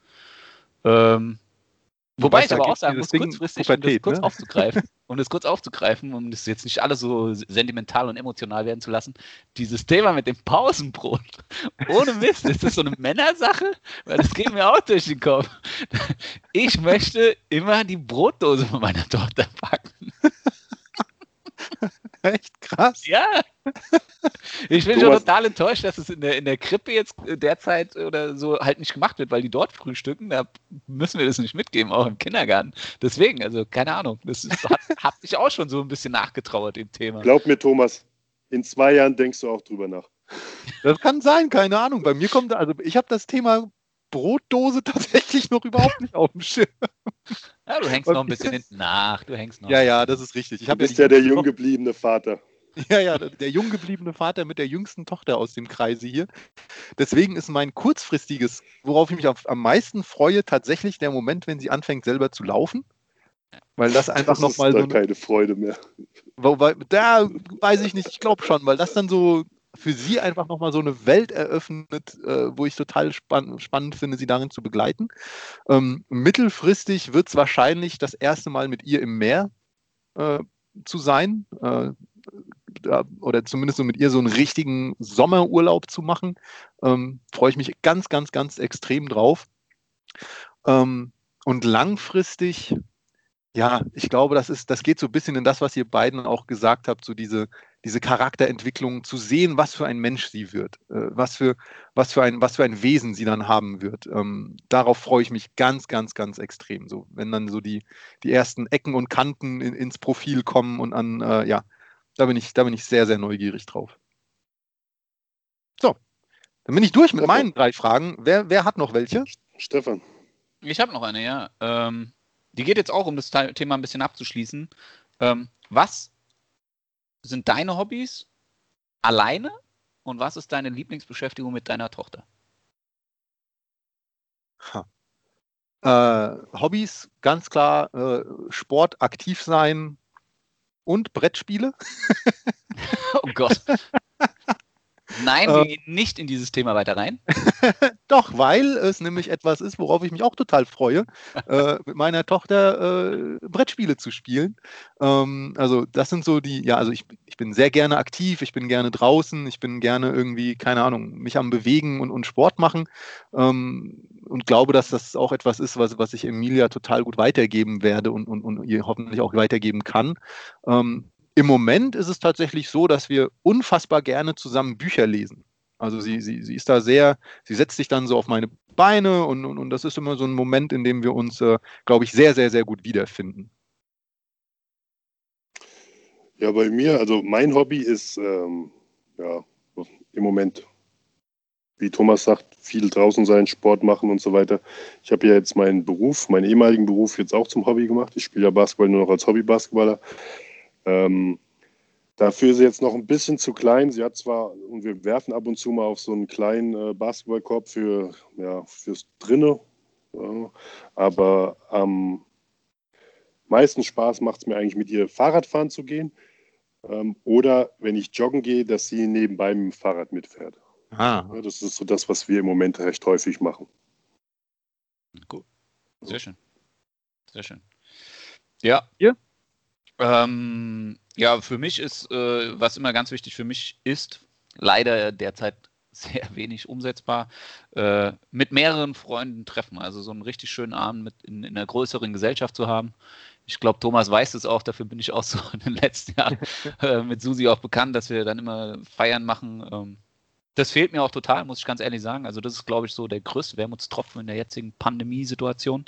Ähm, wobei ich aber auch sagen muss, kurzfristig, um das kurz ne? aufzugreifen, um das kurz aufzugreifen, um das jetzt nicht alles so sentimental und emotional werden zu lassen, dieses Thema mit dem Pausenbrot, ohne Mist, ist das so eine Männersache? Weil das geht mir auch durch den Kopf. Ich möchte immer die Brotdose von meiner Tochter packen. Echt krass. Ja. Ich bin schon total enttäuscht, dass es in der, in der Krippe jetzt derzeit oder so halt nicht gemacht wird, weil die dort frühstücken. Da müssen wir das nicht mitgeben, auch im Kindergarten. Deswegen, also keine Ahnung. Das ist, hat, hat sich auch schon so ein bisschen nachgetrauert, dem Thema. Glaub mir, Thomas, in zwei Jahren denkst du auch drüber nach. Das kann sein, keine Ahnung. Bei mir kommt, also ich habe das Thema Brotdose tatsächlich noch überhaupt nicht auf dem Schirm. Ja, du hängst noch ein bisschen hinten nach. Du hängst noch. Ja, ja, das ist richtig. Ich du bist ja, ja der jung gebliebene Vater. Ja, ja, der jung gebliebene Vater mit der jüngsten Tochter aus dem Kreise hier. Deswegen ist mein kurzfristiges, worauf ich mich auf, am meisten freue, tatsächlich der Moment, wenn sie anfängt, selber zu laufen. Weil das einfach nochmal. Da so. keine Freude mehr. Wobei, da weiß ich nicht, ich glaube schon, weil das dann so für sie einfach nochmal so eine Welt eröffnet, äh, wo ich total spann spannend finde, sie darin zu begleiten. Ähm, mittelfristig wird es wahrscheinlich das erste Mal mit ihr im Meer äh, zu sein. Äh, oder zumindest so mit ihr so einen richtigen Sommerurlaub zu machen. Ähm, Freue ich mich ganz, ganz, ganz extrem drauf. Ähm, und langfristig ja, ich glaube, das ist, das geht so ein bisschen in das, was ihr beiden auch gesagt habt, so diese, diese Charakterentwicklung zu sehen, was für ein Mensch sie wird, äh, was, für, was, für ein, was für ein Wesen sie dann haben wird. Ähm, darauf freue ich mich ganz, ganz, ganz extrem. So, wenn dann so die, die ersten Ecken und Kanten in, ins Profil kommen und an, äh, ja, da bin ich, da bin ich sehr, sehr neugierig drauf. So, dann bin ich durch mit meinen drei Fragen. Wer, wer hat noch welche? Stefan. Ich habe noch eine, ja. Ähm, die geht jetzt auch, um das Thema ein bisschen abzuschließen. Ähm, was sind deine Hobbys alleine und was ist deine Lieblingsbeschäftigung mit deiner Tochter? Äh, Hobbys, ganz klar, äh, Sport, aktiv sein und Brettspiele. oh Gott. Nein, wir äh, gehen nicht in dieses Thema weiter rein. Doch, weil es nämlich etwas ist, worauf ich mich auch total freue, äh, mit meiner Tochter äh, Brettspiele zu spielen. Ähm, also das sind so die, ja, also ich, ich bin sehr gerne aktiv, ich bin gerne draußen, ich bin gerne irgendwie, keine Ahnung, mich am Bewegen und, und Sport machen. Ähm, und glaube, dass das auch etwas ist, was, was ich Emilia total gut weitergeben werde und, und, und ihr hoffentlich auch weitergeben kann. Ähm, im Moment ist es tatsächlich so, dass wir unfassbar gerne zusammen Bücher lesen. Also sie, sie, sie ist da sehr, sie setzt sich dann so auf meine Beine und, und, und das ist immer so ein Moment, in dem wir uns, äh, glaube ich, sehr, sehr, sehr gut wiederfinden. Ja, bei mir, also mein Hobby ist ähm, ja im Moment, wie Thomas sagt, viel draußen sein, Sport machen und so weiter. Ich habe ja jetzt meinen Beruf, meinen ehemaligen Beruf jetzt auch zum Hobby gemacht. Ich spiele ja Basketball nur noch als Hobby-Basketballer. Ähm, dafür ist sie jetzt noch ein bisschen zu klein. Sie hat zwar, und wir werfen ab und zu mal auf so einen kleinen äh, Basketballkorb für, ja, fürs Drinne, ja, aber am meisten Spaß macht es mir eigentlich mit ihr Fahrradfahren zu gehen. Ähm, oder wenn ich joggen gehe, dass sie nebenbei mit dem Fahrrad mitfährt. Ah. Ja, das ist so das, was wir im Moment recht häufig machen. Gut. Sehr schön. Sehr schön. Ja. Ja. Ähm, ja, für mich ist, äh, was immer ganz wichtig für mich ist, leider derzeit sehr wenig umsetzbar, äh, mit mehreren Freunden treffen. Also so einen richtig schönen Abend mit in, in einer größeren Gesellschaft zu haben. Ich glaube, Thomas weiß es auch, dafür bin ich auch so in den letzten Jahren äh, mit Susi auch bekannt, dass wir dann immer Feiern machen. Ähm, das fehlt mir auch total, muss ich ganz ehrlich sagen. Also das ist, glaube ich, so der größte Wermutstropfen in der jetzigen Pandemiesituation.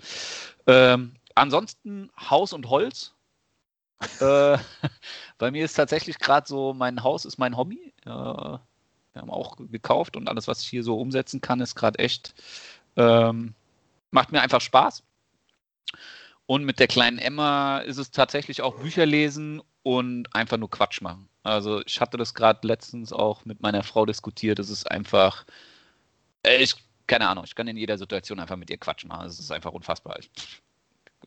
Ähm, ansonsten Haus und Holz. Äh, bei mir ist tatsächlich gerade so, mein Haus ist mein Hobby. Äh, wir haben auch gekauft und alles, was ich hier so umsetzen kann, ist gerade echt, ähm, macht mir einfach Spaß. Und mit der kleinen Emma ist es tatsächlich auch Bücher lesen und einfach nur Quatsch machen. Also ich hatte das gerade letztens auch mit meiner Frau diskutiert. Es ist einfach, äh, ich, keine Ahnung, ich kann in jeder Situation einfach mit ihr Quatsch machen. Es ist einfach unfassbar. Ich,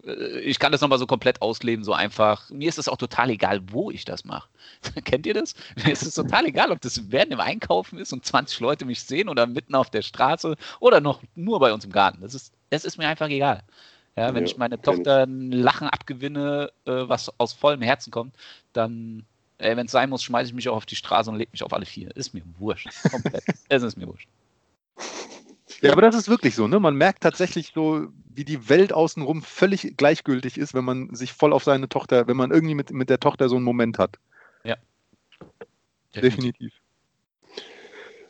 ich kann das nochmal so komplett ausleben, so einfach. Mir ist es auch total egal, wo ich das mache. Kennt ihr das? Mir ist es total egal, ob das während dem Einkaufen ist und 20 Leute mich sehen oder mitten auf der Straße oder noch nur bei uns im Garten. Das ist, das ist mir einfach egal. Ja, wenn ja, ich meine Tochter ein Lachen abgewinne, äh, was aus vollem Herzen kommt, dann, äh, wenn es sein muss, schmeiße ich mich auch auf die Straße und lege mich auf alle vier. Ist mir wurscht. Komplett. es ist mir wurscht. Ja, aber das ist wirklich so, ne? Man merkt tatsächlich so, wie die Welt außenrum völlig gleichgültig ist, wenn man sich voll auf seine Tochter, wenn man irgendwie mit, mit der Tochter so einen Moment hat. Ja. Definitiv.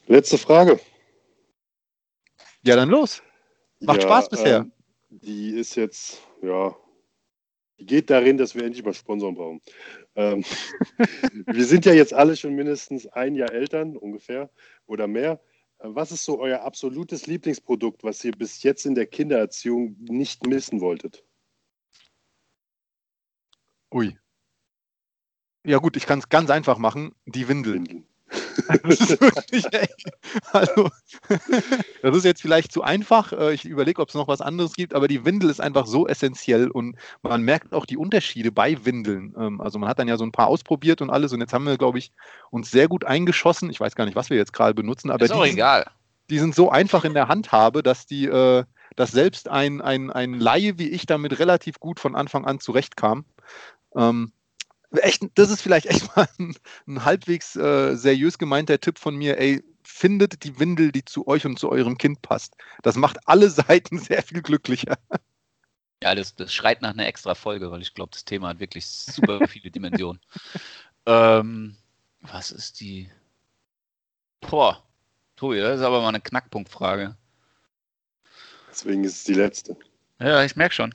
Letzte Frage. Ja, dann los. Macht ja, Spaß bisher. Ähm, die ist jetzt, ja, die geht darin, dass wir endlich mal Sponsoren brauchen. Ähm, wir sind ja jetzt alle schon mindestens ein Jahr Eltern, ungefähr, oder mehr. Was ist so euer absolutes Lieblingsprodukt, was ihr bis jetzt in der Kindererziehung nicht missen wolltet? Ui. Ja gut, ich kann es ganz einfach machen. Die Windeln. Windeln. Das ist wirklich, also, das ist jetzt vielleicht zu einfach. Äh, ich überlege, ob es noch was anderes gibt, aber die Windel ist einfach so essentiell und man merkt auch die Unterschiede bei Windeln. Ähm, also man hat dann ja so ein paar ausprobiert und alles und jetzt haben wir, glaube ich, uns sehr gut eingeschossen. Ich weiß gar nicht, was wir jetzt gerade benutzen, aber ist auch die, egal. die sind so einfach in der Handhabe, dass die, äh, dass selbst ein, ein, ein Laie wie ich damit relativ gut von Anfang an zurechtkam. Ähm, echt, das ist vielleicht echt mal ein, ein halbwegs äh, seriös gemeinter Tipp von mir. Ey, findet die Windel, die zu euch und zu eurem Kind passt. Das macht alle Seiten sehr viel glücklicher. Ja, das, das schreit nach einer extra Folge, weil ich glaube, das Thema hat wirklich super viele Dimensionen. ähm, was ist die? Boah, Tobi, das ist aber mal eine Knackpunktfrage. Deswegen ist es die letzte. Ja, ich merke schon.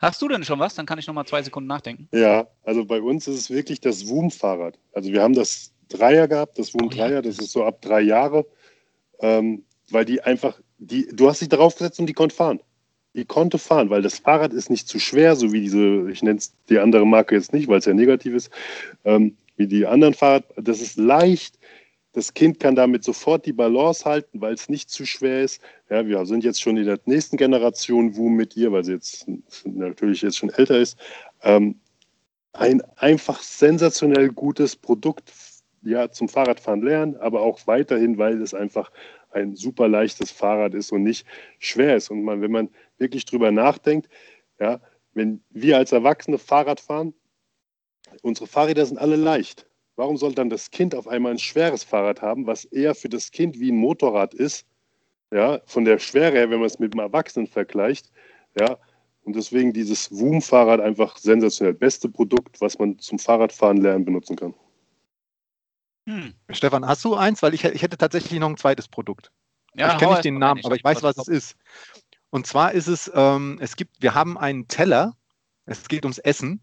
Hast du denn schon was? Dann kann ich noch mal zwei Sekunden nachdenken. Ja, also bei uns ist es wirklich das Woom-Fahrrad. Also wir haben das Dreier gehabt, das Woom oh, Dreier, ja. das ist so ab drei Jahre, ähm, weil die einfach, die, du hast dich darauf gesetzt und die konnte fahren. Die konnte fahren, weil das Fahrrad ist nicht zu schwer, so wie diese, ich nenne es die andere Marke jetzt nicht, weil es ja negativ ist, ähm, wie die anderen Fahrrad. Das ist leicht, das Kind kann damit sofort die Balance halten, weil es nicht zu schwer ist. Ja, wir sind jetzt schon in der nächsten Generation WUM mit ihr, weil sie jetzt natürlich jetzt schon älter ist. Ähm, ein einfach sensationell gutes Produkt ja, zum Fahrradfahren lernen, aber auch weiterhin, weil es einfach ein super leichtes Fahrrad ist und nicht schwer ist. Und man, wenn man wirklich drüber nachdenkt, ja, wenn wir als Erwachsene Fahrrad fahren, unsere Fahrräder sind alle leicht. Warum soll dann das Kind auf einmal ein schweres Fahrrad haben, was eher für das Kind wie ein Motorrad ist? Ja, von der Schwere her, wenn man es mit einem Erwachsenen vergleicht. Ja, und deswegen dieses Woom-Fahrrad einfach sensationell. Beste Produkt, was man zum Fahrradfahren lernen benutzen kann. Hm. Stefan, hast du eins? Weil ich, ich hätte tatsächlich noch ein zweites Produkt. Ja, ich kenne nicht den Namen, aber ich weiß, was es ist. Und zwar ist es, ähm, es gibt, wir haben einen Teller, es geht ums Essen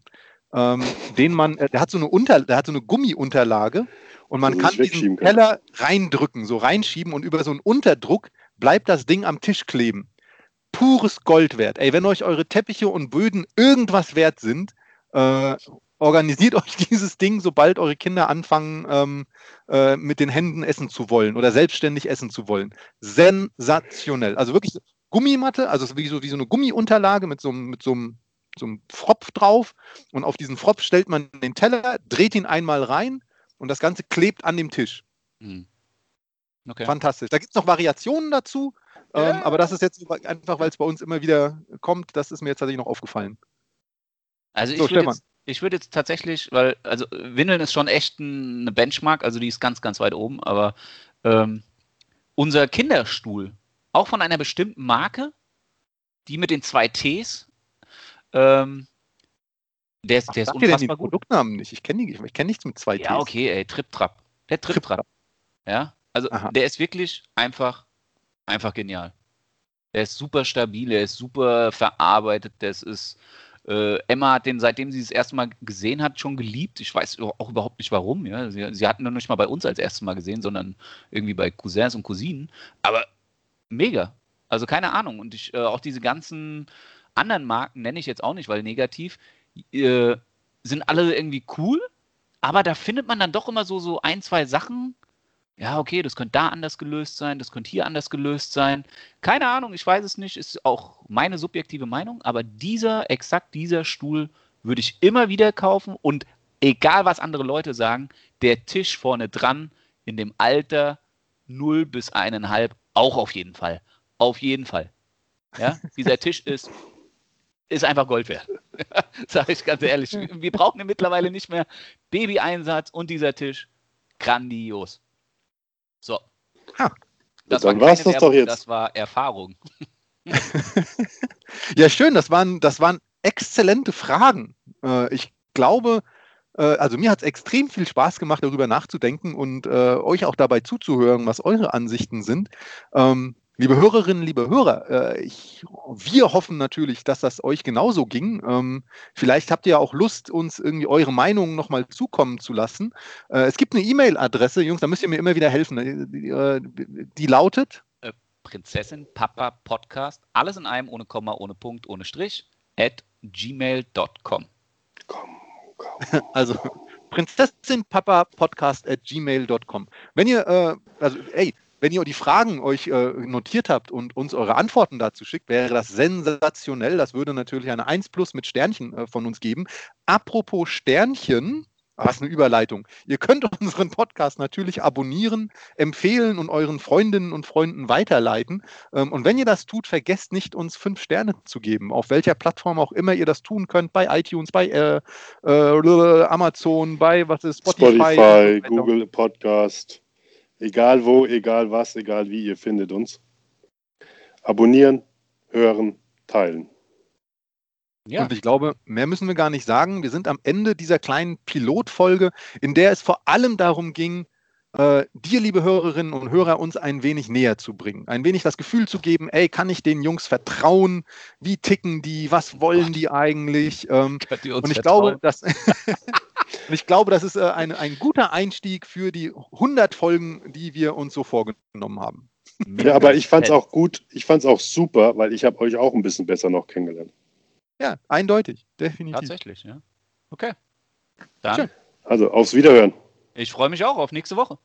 ähm, den man, äh, der hat so eine Unter, der hat so eine Gummiunterlage und man kann diesen kann. Teller reindrücken, so reinschieben und über so einen Unterdruck bleibt das Ding am Tisch kleben. Pures Gold wert. Ey, wenn euch eure Teppiche und Böden irgendwas wert sind, äh, organisiert euch dieses Ding, sobald eure Kinder anfangen, ähm, äh, mit den Händen essen zu wollen oder selbstständig essen zu wollen. Sensationell. Also wirklich Gummimatte, also wie so, wie so eine Gummiunterlage mit so, mit so einem so einem Fropf drauf und auf diesen Fropf stellt man den Teller, dreht ihn einmal rein und das Ganze klebt an dem Tisch. Hm. Okay. Fantastisch. Da gibt es noch Variationen dazu, Ja, ähm, ja, aber das ist jetzt einfach, weil es bei uns immer wieder kommt, das ist mir jetzt tatsächlich noch aufgefallen. Also ich So, würde Stefan. jetzt, ich würd jetzt tatsächlich, weil, also Windeln ist schon echt ein, eine Benchmark, also die ist ganz, ganz weit oben, aber ähm, unser Kinderstuhl, auch von einer bestimmten Marke, die mit den zwei Ts, ähm, der ist, der ist denn unfassbar gut. Produktnamen nicht? Ich kenne ich kenn nichts mit zwei Ja, Ts. okay, ey, Trip Trap. Der Trip Trap. Ja, also Aha. der ist wirklich einfach, einfach genial. Der ist super stabil, der ist super verarbeitet, das ist, äh, Emma hat den, seitdem sie es das erste Mal gesehen hat, schon geliebt. Ich weiß auch überhaupt nicht warum, ja. Sie, sie hatten ihn nicht mal bei uns als erstes Mal gesehen, sondern irgendwie bei Cousins und Cousinen. Aber mega. Also keine Ahnung. Und ich, äh, auch diese ganzen anderen Marken nenne ich jetzt auch nicht, weil negativ, äh, sind alle irgendwie cool, aber da findet man dann doch immer so, so ein, zwei Sachen. Ja, okay, das könnte da anders gelöst sein, das könnte hier anders gelöst sein. Keine Ahnung, ich weiß es nicht, ist auch meine subjektive Meinung, aber dieser, exakt dieser Stuhl würde ich immer wieder kaufen und egal was andere Leute sagen, der Tisch vorne dran in dem Alter 0 bis 1,5 auch auf jeden Fall. Auf jeden Fall. Ja, dieser Tisch ist, ist einfach Gold wert. Sage ich ganz ehrlich. Wir brauchen ihn mittlerweile nicht mehr. Baby-Einsatz und dieser Tisch. Grandios. So. Ha. Dann keine war's das doch jetzt. Das war Erfahrung. Ja, schön, das waren, das waren exzellente Fragen. Äh, ich glaube, äh, also mir hat es extrem viel Spaß gemacht, darüber nachzudenken und äh, euch auch dabei zuzuhören, was eure Ansichten sind. Liebe Hörerinnen, liebe Hörer, äh, ich, wir hoffen natürlich, dass das euch genauso ging. Ähm, vielleicht habt ihr auch Lust, uns irgendwie eure Meinungen nochmal zukommen zu lassen. Äh, es gibt eine E-Mail-Adresse, Jungs, da müsst ihr mir immer wieder helfen. Äh, Die, äh, die lautet Prinzessin Papa Podcast. Alles in einem, ohne Komma, ohne Punkt, ohne Strich. At gmail.com. Komm, komm. Also prinzessinpapapodcast at gmail.com. Wenn ihr, äh, also ey, wenn ihr die Fragen euch äh, notiert habt und uns eure Antworten dazu schickt, wäre das sensationell. Das würde natürlich eine 1 plus mit Sternchen äh, von uns geben. Apropos Sternchen, was eine Überleitung. Ihr könnt unseren Podcast natürlich abonnieren, empfehlen und euren Freundinnen und Freunden weiterleiten. Ähm, und wenn ihr das tut, vergesst nicht, uns fünf Sterne zu geben, auf welcher Plattform auch immer ihr das tun könnt, bei iTunes, bei äh, äh, Amazon, bei was ist Spotify, Spotify. Google Podcast, egal wo, egal was, egal wie, ihr findet uns. Abonnieren, hören, teilen. Ja, Und ich glaube, mehr müssen wir gar nicht sagen. Wir sind am Ende dieser kleinen Pilotfolge, in der es vor allem darum ging, äh, dir, liebe Hörerinnen und Hörer, uns ein wenig näher zu bringen. Ein wenig das Gefühl zu geben, ey, kann ich den Jungs vertrauen? Wie ticken die? Was wollen die eigentlich? Ähm, könnt ihr uns und ich vertrauen? glaube, dass, und ich glaube, das ist äh, ein, ein guter Einstieg für die 100 Folgen, die wir uns so vorgenommen haben. Ja, aber ich fand es auch gut, ich fand es auch super, weil ich habe euch auch ein bisschen besser noch kennengelernt. Ja, eindeutig, definitiv. Tatsächlich, ja. Okay. Dann, Schön. Also aufs Wiederhören. ich freue mich auch auf nächste Woche.